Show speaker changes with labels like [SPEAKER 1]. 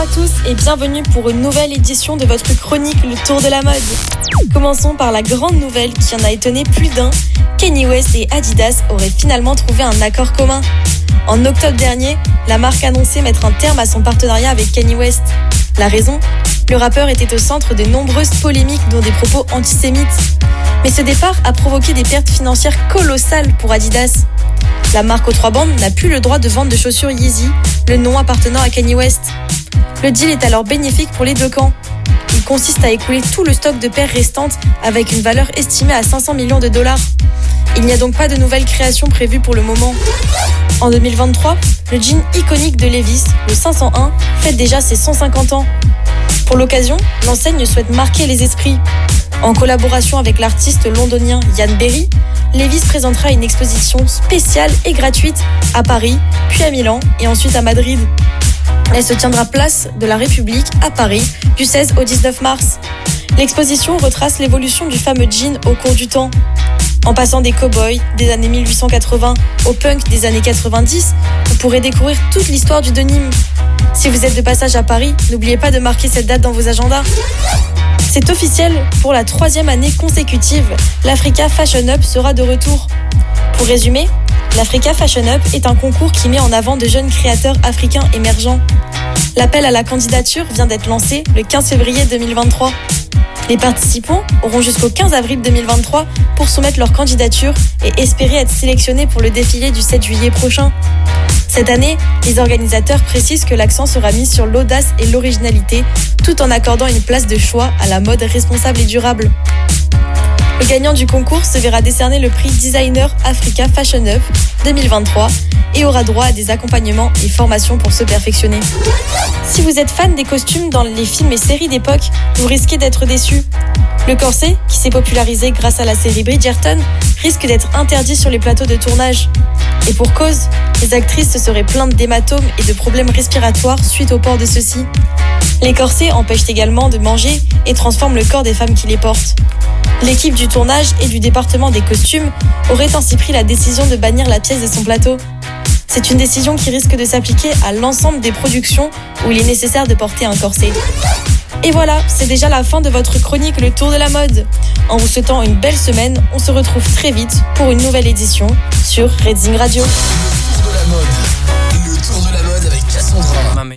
[SPEAKER 1] à tous et bienvenue pour une nouvelle édition de votre chronique Le Tour de la mode. Commençons par la grande nouvelle qui en a étonné plus d'un. Kanye West et Adidas auraient finalement trouvé un accord commun. En octobre dernier, la marque annonçait mettre un terme à son partenariat avec Kanye West. La raison? Le rappeur était au centre de nombreuses polémiques dont des propos antisémites. Mais ce départ a provoqué des pertes financières colossales pour Adidas. La marque aux trois bandes n'a plus le droit de vendre de chaussures Yeezy, le nom appartenant à Kanye West. Le deal est alors bénéfique pour les deux camps. Il consiste à écouler tout le stock de paires restantes avec une valeur estimée à 500 millions de dollars. Il n'y a donc pas de nouvelles créations prévues pour le moment. En 2023, le jean iconique de Levis, le 501, fête déjà ses 150 ans. Pour l'occasion, l'enseigne souhaite marquer les esprits. En collaboration avec l'artiste londonien Yann Berry, Levis présentera une exposition spéciale et gratuite à Paris, puis à Milan et ensuite à Madrid. Elle se tiendra place de la République à Paris du 16 au 19 mars. L'exposition retrace l'évolution du fameux jean au cours du temps. En passant des cow-boys des années 1880 au punk des années 90, vous pourrez découvrir toute l'histoire du denim. Si vous êtes de passage à Paris, n'oubliez pas de marquer cette date dans vos agendas. C'est officiel, pour la troisième année consécutive, l'Africa Fashion Up sera de retour. Pour résumer, l'Africa Fashion Up est un concours qui met en avant de jeunes créateurs africains émergents. L'appel à la candidature vient d'être lancé le 15 février 2023. Les participants auront jusqu'au 15 avril 2023 pour soumettre leur candidature et espérer être sélectionnés pour le défilé du 7 juillet prochain. Cette année, les organisateurs précisent que l'accent sera mis sur l'audace et l'originalité, tout en accordant une place de choix à la mode responsable et durable. Le gagnant du concours se verra décerner le prix Designer Africa Fashion Up 2023 et aura droit à des accompagnements et formations pour se perfectionner. Si vous êtes fan des costumes dans les films et séries d'époque, vous risquez d'être déçu. Le corset, qui s'est popularisé grâce à la série Bridgerton, risque d'être interdit sur les plateaux de tournage. Et pour cause, les actrices se seraient plaintes d'hématomes et de problèmes respiratoires suite au port de ceux-ci. Les corsets empêchent également de manger et transforment le corps des femmes qui les portent. L'équipe du tournage et du département des costumes aurait ainsi pris la décision de bannir la pièce de son plateau. C'est une décision qui risque de s'appliquer à l'ensemble des productions où il est nécessaire de porter un corset. Et voilà, c'est déjà la fin de votre chronique Le Tour de la mode. En vous souhaitant une belle semaine, on se retrouve très vite pour une nouvelle édition sur Redzing Radio.
[SPEAKER 2] Le tour de la mode. Le tour de la